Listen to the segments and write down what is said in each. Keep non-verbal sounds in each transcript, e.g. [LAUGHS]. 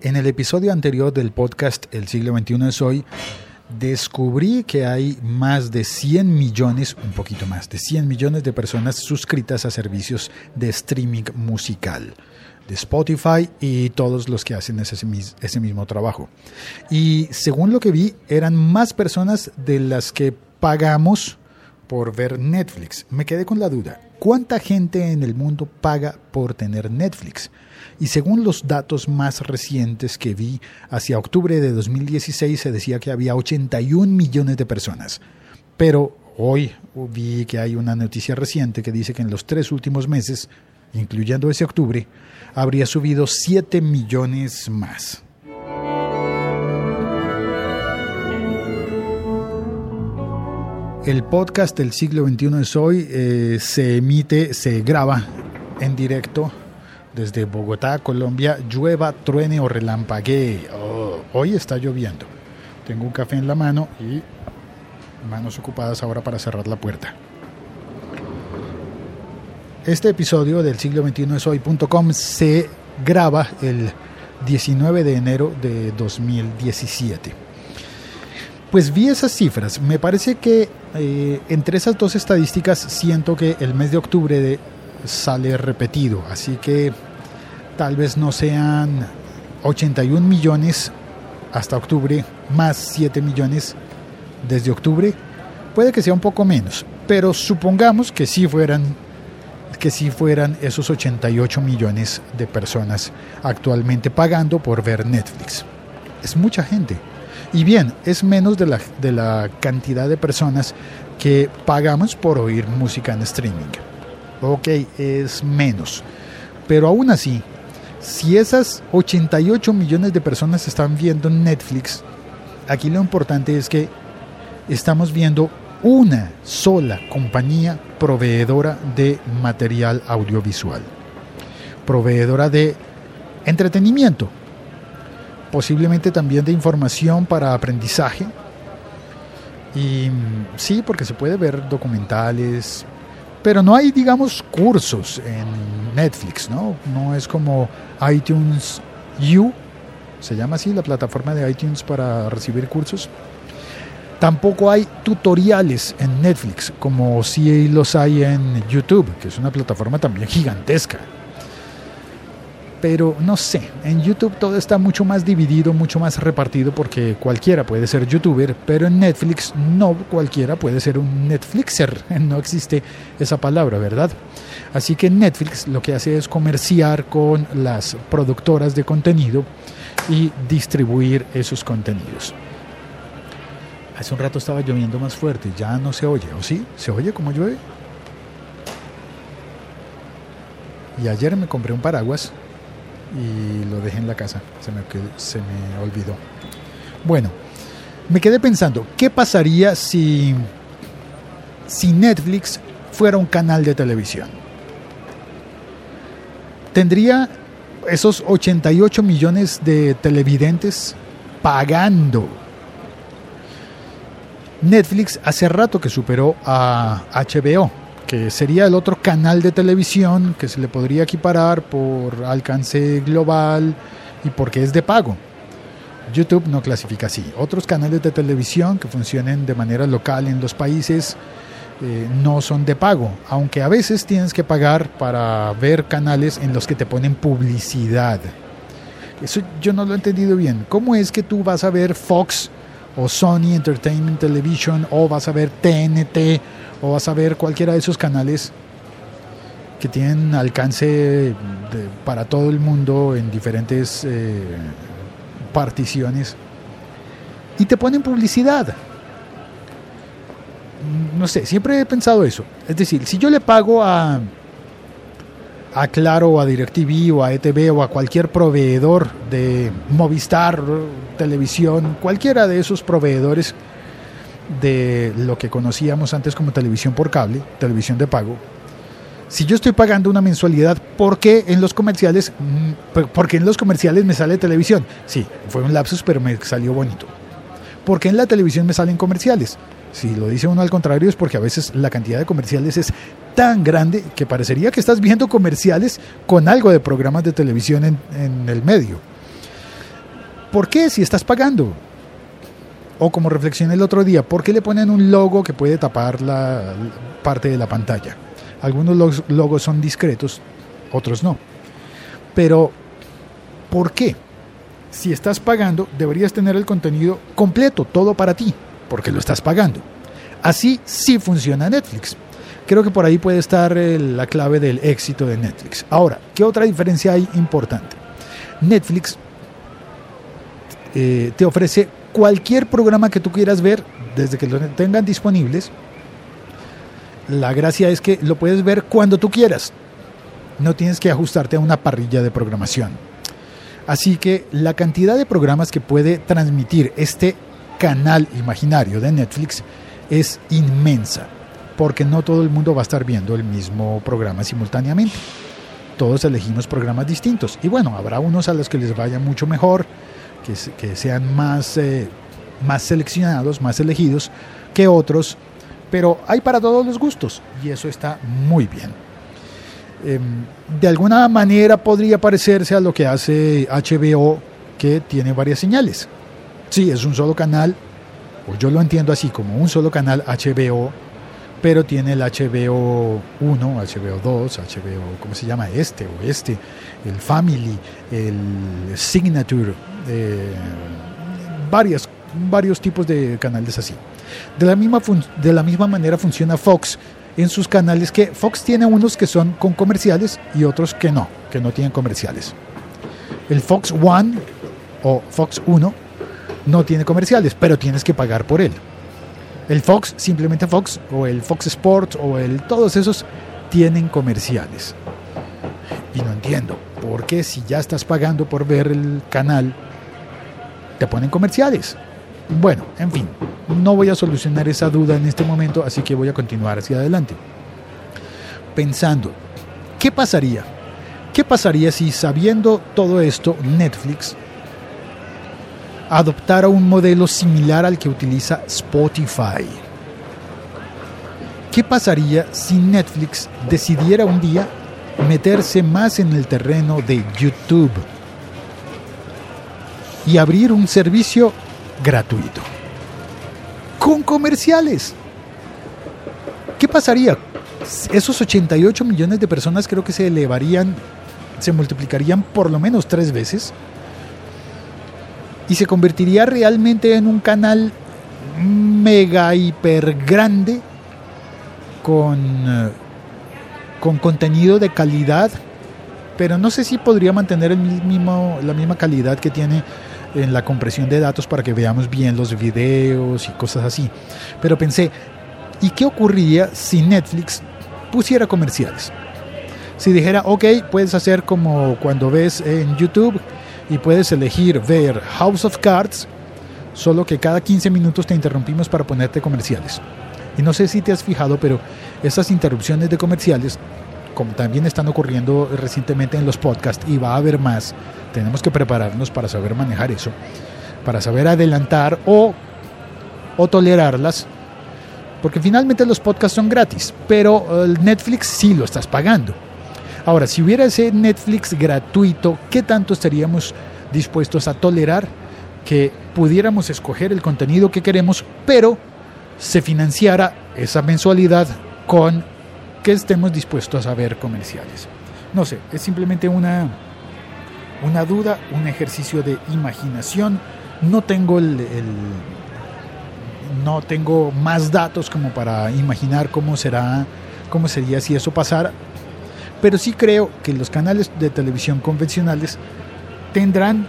En el episodio anterior del podcast El siglo XXI es hoy, descubrí que hay más de 100 millones, un poquito más, de 100 millones de personas suscritas a servicios de streaming musical de Spotify y todos los que hacen ese, ese mismo trabajo. Y según lo que vi, eran más personas de las que pagamos por ver Netflix. Me quedé con la duda, ¿cuánta gente en el mundo paga por tener Netflix? Y según los datos más recientes que vi, hacia octubre de 2016 se decía que había 81 millones de personas. Pero hoy vi que hay una noticia reciente que dice que en los tres últimos meses, incluyendo ese octubre, habría subido 7 millones más. El podcast del siglo XXI es hoy, eh, se emite, se graba en directo desde Bogotá, Colombia, llueva, truene o relampaguee. Oh, hoy está lloviendo. Tengo un café en la mano y manos ocupadas ahora para cerrar la puerta. Este episodio del siglo XXI es hoy.com se graba el 19 de enero de 2017. Pues vi esas cifras. Me parece que eh, entre esas dos estadísticas siento que el mes de octubre sale repetido. Así que tal vez no sean 81 millones hasta octubre más 7 millones desde octubre. Puede que sea un poco menos, pero supongamos que sí fueran que sí fueran esos 88 millones de personas actualmente pagando por ver Netflix. Es mucha gente. Y bien, es menos de la, de la cantidad de personas que pagamos por oír música en streaming. Ok, es menos. Pero aún así, si esas 88 millones de personas están viendo Netflix, aquí lo importante es que estamos viendo una sola compañía proveedora de material audiovisual, proveedora de entretenimiento, posiblemente también de información para aprendizaje. Y sí, porque se puede ver documentales, pero no hay, digamos, cursos en Netflix, ¿no? No es como iTunes U, se llama así la plataforma de iTunes para recibir cursos. Tampoco hay tutoriales en Netflix, como si los hay en YouTube, que es una plataforma también gigantesca pero no sé, en YouTube todo está mucho más dividido, mucho más repartido porque cualquiera puede ser youtuber, pero en Netflix no cualquiera puede ser un Netflixer, [LAUGHS] no existe esa palabra, ¿verdad? Así que Netflix lo que hace es comerciar con las productoras de contenido y distribuir esos contenidos. Hace un rato estaba lloviendo más fuerte, ya no se oye, ¿o sí? ¿Se oye como llueve? Y ayer me compré un paraguas y lo dejé en la casa. Se me, olvidó. Bueno, me quedé pensando, ¿qué pasaría si, si Netflix fuera un canal de televisión? ¿Tendría esos 88 millones de televidentes pagando? Netflix hace rato que superó a HBO que sería el otro canal de televisión que se le podría equiparar por alcance global y porque es de pago. YouTube no clasifica así. Otros canales de televisión que funcionen de manera local en los países eh, no son de pago, aunque a veces tienes que pagar para ver canales en los que te ponen publicidad. Eso yo no lo he entendido bien. ¿Cómo es que tú vas a ver Fox o Sony Entertainment Television o vas a ver TNT o vas a ver cualquiera de esos canales que tienen alcance para todo el mundo en diferentes eh, particiones y te ponen publicidad. No sé, siempre he pensado eso. Es decir, si yo le pago a, a Claro o a DirecTV o a ETV o a cualquier proveedor de Movistar, televisión, cualquiera de esos proveedores de lo que conocíamos antes como televisión por cable, televisión de pago, si yo estoy pagando una mensualidad, ¿por qué en los comerciales, mm, porque en los comerciales me sale televisión? Sí, fue un lapsus, pero me salió bonito. ¿Por qué en la televisión me salen comerciales? Si lo dice uno al contrario es porque a veces la cantidad de comerciales es tan grande que parecería que estás viendo comerciales con algo de programas de televisión en, en el medio. ¿Por qué si estás pagando? O como reflexioné el otro día, ¿por qué le ponen un logo que puede tapar la, parte de la pantalla? Algunos logos son discretos, otros no. Pero, ¿por qué? Si estás pagando, deberías tener el contenido completo, todo para ti, porque lo estás pagando. Así sí funciona Netflix. Creo que por ahí puede estar eh, la clave del éxito de Netflix. Ahora, ¿qué otra diferencia hay importante? Netflix eh, te ofrece cualquier programa que tú quieras ver desde que lo tengan disponibles. La gracia es que lo puedes ver cuando tú quieras. No tienes que ajustarte a una parrilla de programación. Así que la cantidad de programas que puede transmitir este canal imaginario de Netflix es inmensa porque no todo el mundo va a estar viendo el mismo programa simultáneamente. Todos elegimos programas distintos. Y bueno, habrá unos a los que les vaya mucho mejor, que, sean más, eh, más seleccionados, más elegidos que otros, pero hay para todos los gustos y eso está muy bien. Em, de alguna manera podría parecerse a lo que hace HBO, que tiene varias señales. Sí, es un solo canal, o yo lo entiendo así, como un solo canal HBO pero tiene el HBO 1, HBO 2, HBO, ¿cómo se llama? Este o este, el Family, el Signature, varias, varios tipos de canales así. De la, misma de la misma manera funciona Fox en sus canales, que Fox tiene unos que son con comerciales y otros que no, que no tienen comerciales. El Fox One o Fox 1 no tiene comerciales, pero tienes que pagar por él. El Fox, simplemente Fox, o el Fox Sports, o el todos esos tienen comerciales. Y no entiendo, ¿por qué si ya estás pagando por ver el canal, te ponen comerciales? Bueno, en fin, no voy a solucionar esa duda en este momento, así que voy a continuar hacia adelante. Pensando, ¿qué pasaría? ¿Qué pasaría si sabiendo todo esto Netflix adoptara un modelo similar al que utiliza Spotify. ¿Qué pasaría si Netflix decidiera un día meterse más en el terreno de YouTube y abrir un servicio gratuito? Con comerciales. ¿Qué pasaría? Esos 88 millones de personas creo que se elevarían, se multiplicarían por lo menos tres veces y se convertiría realmente en un canal mega hiper grande con, eh, con contenido de calidad, pero no sé si podría mantener el mismo, la misma calidad que tiene en la compresión de datos para que veamos bien los videos y cosas así. Pero pensé, ¿y qué ocurriría si Netflix pusiera comerciales? Si dijera, ok, puedes hacer como cuando ves en YouTube y puedes elegir ver House of Cards, solo que cada 15 minutos te interrumpimos para ponerte comerciales. Y no sé si te has fijado, pero esas interrupciones de comerciales, como también están ocurriendo recientemente en los podcasts y va a haber más, tenemos que prepararnos para saber manejar eso, para saber adelantar o, o tolerarlas, porque finalmente los podcasts son gratis, pero el Netflix sí lo estás pagando. Ahora, si hubiera ese Netflix gratuito, ¿qué tanto estaríamos dispuestos a tolerar que pudiéramos escoger el contenido que queremos, pero se financiara esa mensualidad con que estemos dispuestos a ver comerciales? No sé, es simplemente una, una duda, un ejercicio de imaginación. No tengo el, no tengo más datos como para imaginar cómo será, cómo sería si eso pasara. Pero sí creo que los canales de televisión convencionales tendrán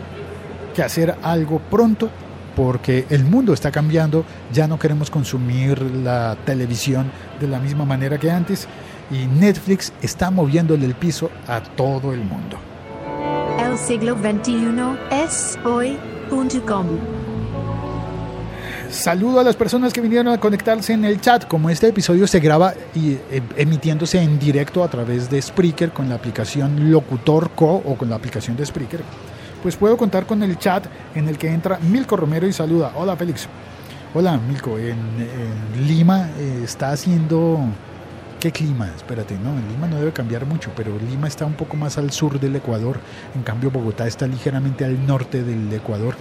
que hacer algo pronto porque el mundo está cambiando, ya no queremos consumir la televisión de la misma manera que antes y Netflix está moviéndole el piso a todo el mundo. El siglo XXI es hoy.com. Saludo a las personas que vinieron a conectarse en el chat. Como este episodio se graba y eh, emitiéndose en directo a través de Spreaker con la aplicación Locutor Co o con la aplicación de Spreaker, pues puedo contar con el chat en el que entra Milko Romero y saluda. Hola Félix. Hola Milko. En, Lima eh, está haciendo ¿Qué clima? Espérate, no, en Lima no debe cambiar mucho, pero Lima está un poco más al sur del Ecuador, en cambio Bogotá está ligeramente al norte del Ecuador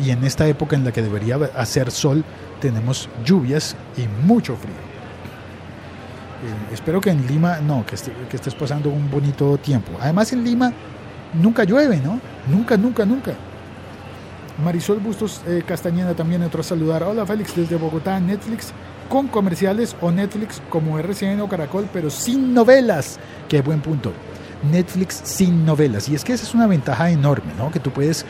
y, en esta época en la que debería hacer sol tenemos lluvias y mucho frío. Eh, espero que en Lima, no, que, que estés pasando un bonito tiempo. Además en Lima nunca llueve, ¿no? Nunca, nunca, nunca. Marisol Bustos eh, Castañeda también entró a saludar. Hola Félix, desde Bogotá, Netflix con comerciales o Netflix como RCN o Caracol, pero sin novelas. Qué buen punto. Netflix sin novelas. Y es que esa es una ventaja enorme, ¿no? Que tú puedes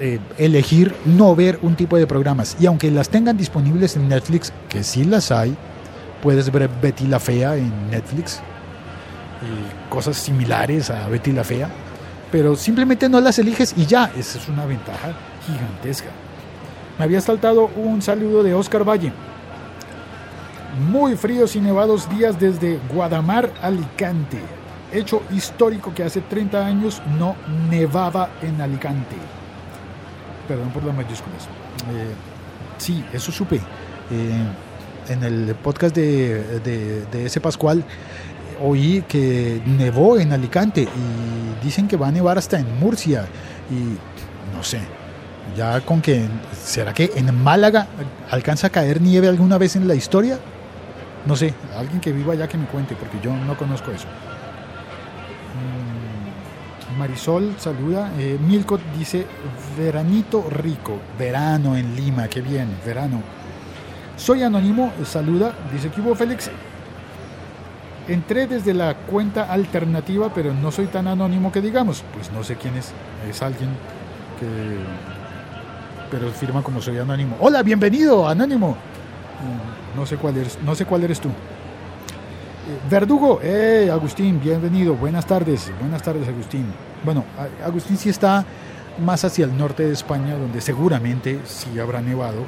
eh, elegir no ver un tipo de programas. Y aunque las tengan disponibles en Netflix, que sí las hay, puedes ver Betty la Fea en Netflix. Y cosas similares a Betty la Fea. Pero simplemente no las eliges y ya. Esa es una ventaja gigantesca. Me había saltado un saludo de Oscar Valle. Muy fríos y nevados días desde Guadamar, Alicante. Hecho histórico que hace 30 años no nevaba en Alicante. Perdón por las mayúsculas. Eh, sí, eso supe. Eh, en el podcast de, de, de ese Pascual oí que nevó en Alicante y dicen que va a nevar hasta en Murcia. Y no sé, ya con que, ¿será que en Málaga alcanza a caer nieve alguna vez en la historia? No sé, alguien que viva allá que me cuente, porque yo no conozco eso. Mm, Marisol saluda. Eh, Milko dice, veranito rico, verano en Lima, qué bien, verano. Soy anónimo, saluda, dice que hubo Félix. Entré desde la cuenta alternativa, pero no soy tan anónimo que digamos. Pues no sé quién es, es alguien que... Pero firma como soy anónimo. Hola, bienvenido, anónimo. Mm, No sé cuál eres, no sé cuál eres tú. Eh, Verdugo, eh, Agustín, bienvenido. Buenas tardes, buenas tardes, Agustín. Bueno, Agustín sí está más hacia el norte de España, donde seguramente sí habrá nevado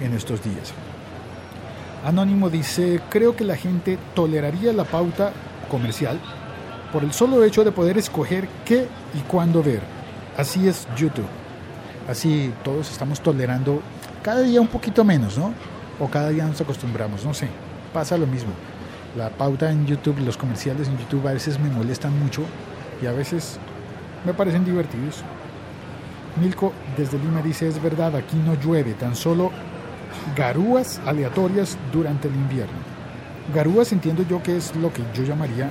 en estos días. Anónimo dice, creo que la gente toleraría la pauta comercial por el solo hecho de poder escoger qué y cuándo ver. Así es YouTube. Así todos estamos tolerando cada día un poquito menos, ¿no? O cada día nos acostumbramos, no sé. Pasa lo mismo. La pauta en YouTube, los comerciales en YouTube a veces me molestan mucho y a veces me parecen divertidos. Milko desde Lima dice, es verdad, aquí no llueve, tan solo garúas aleatorias durante el invierno. Garúas entiendo yo que es lo que yo llamaría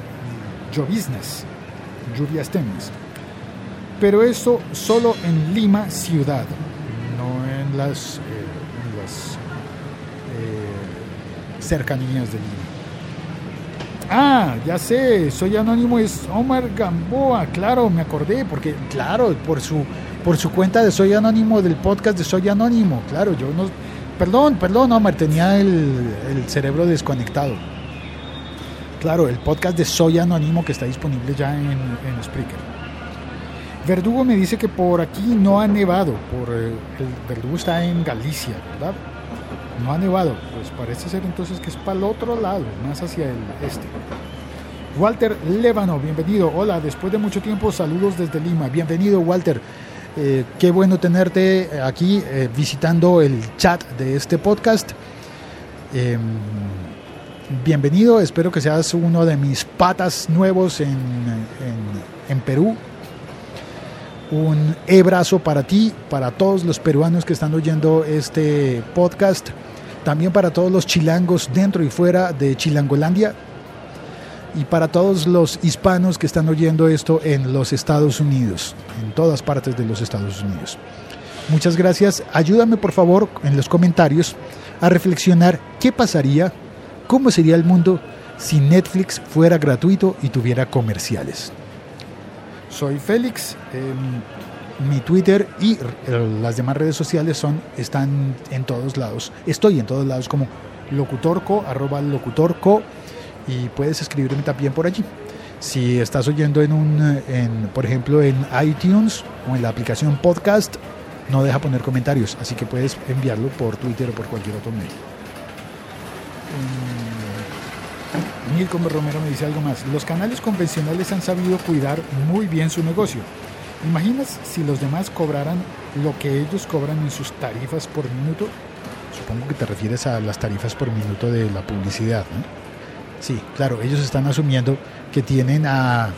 lloviznas, lluvias tenues. Pero esto solo en Lima ciudad, no en las, eh, eh, cercanías de Lima. Ah, ya sé, soy anónimo, es Omar Gamboa, claro, me acordé, porque claro, por su, por su cuenta de Soy Anónimo del podcast de Soy Anónimo, claro, yo no... Perdón, perdón, Omar, tenía el, cerebro desconectado. Claro, el podcast de Soy Anónimo que está disponible ya en, en Spreaker. Verdugo me dice que por aquí no ha nevado, por eh, el Verdugo está en Galicia, ¿verdad? No ha nevado, pues parece ser entonces que es para el otro lado, más hacia el este. Walter Lébano, bienvenido. Hola, después de mucho tiempo, saludos desde Lima. Bienvenido, Walter. Eh, qué bueno tenerte aquí eh, visitando el chat de este podcast. Eh, bienvenido, espero que seas uno de mis patas nuevos en, en, en Perú. Un abrazo para ti, para todos los peruanos que están oyendo este podcast, también para todos los chilangos dentro y fuera de Chilangolandia y para todos los hispanos que están oyendo esto en los Estados Unidos, en todas partes de los Estados Unidos. Muchas gracias. Ayúdame por favor en los comentarios a reflexionar qué pasaría, cómo sería el mundo si Netflix fuera gratuito y tuviera comerciales. Soy Félix. Eh, mi Twitter y las demás redes sociales son están en todos lados. Estoy en todos lados como locutorco, arroba locutorco y puedes escribirme también por allí. Si estás oyendo en un, en, por ejemplo, en iTunes o en la aplicación podcast, no deja poner comentarios, así que puedes enviarlo por Twitter o por cualquier otro medio. Mm, Milko Romero me dice algo más. Los canales convencionales han sabido cuidar muy bien su negocio. ¿Imaginas si los demás cobraran lo que ellos cobran en sus tarifas por minuto? Supongo que te refieres a las tarifas por minuto de la publicidad, ¿no? Sí, claro, ellos están asumiendo que tienen a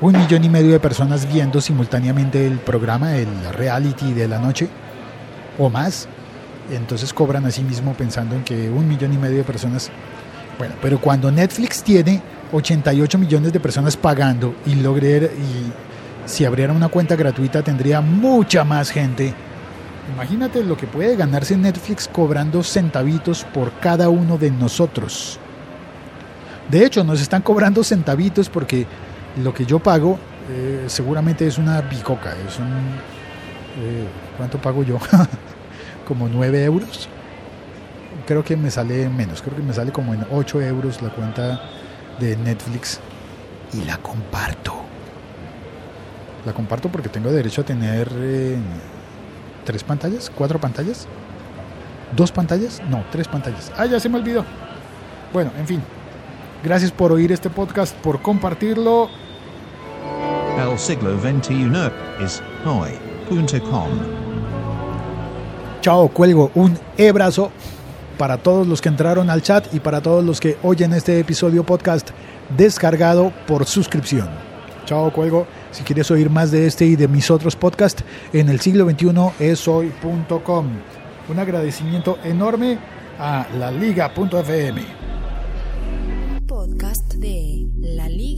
un millón y medio de personas viendo simultáneamente el programa, el reality de la noche, o más. Entonces cobran a sí mismo pensando en que un millón y medio de personas... Bueno, pero cuando Netflix tiene 88 millones de personas pagando y logre y si abriera una cuenta gratuita tendría mucha más gente. Imagínate lo que puede ganarse Netflix cobrando centavitos por cada uno de nosotros. De hecho, nos están cobrando centavitos porque lo que yo pago eh, seguramente es una bicoca. Es un, eh, ¿Cuánto pago yo? [LAUGHS] como 9 euros. Creo que me sale menos, creo que me sale como en 8 euros la cuenta de Netflix y la comparto. La comparto porque tengo derecho a tener eh, tres pantallas, cuatro pantallas, dos pantallas, no, tres pantallas. Ah, ya se me olvidó. Bueno, en fin. Gracias por oír este podcast, por compartirlo. El siglo XXI es hoy.com. Chao, cuelgo. Un abrazo para todos los que entraron al chat y para todos los que oyen este episodio podcast descargado por suscripción. Chao, cuelgo. Si quieres oír más de este y de mis otros podcasts, en el siglo XXI es hoy.com. Un agradecimiento enorme a la liga.fm. Podcast de laliga.fm.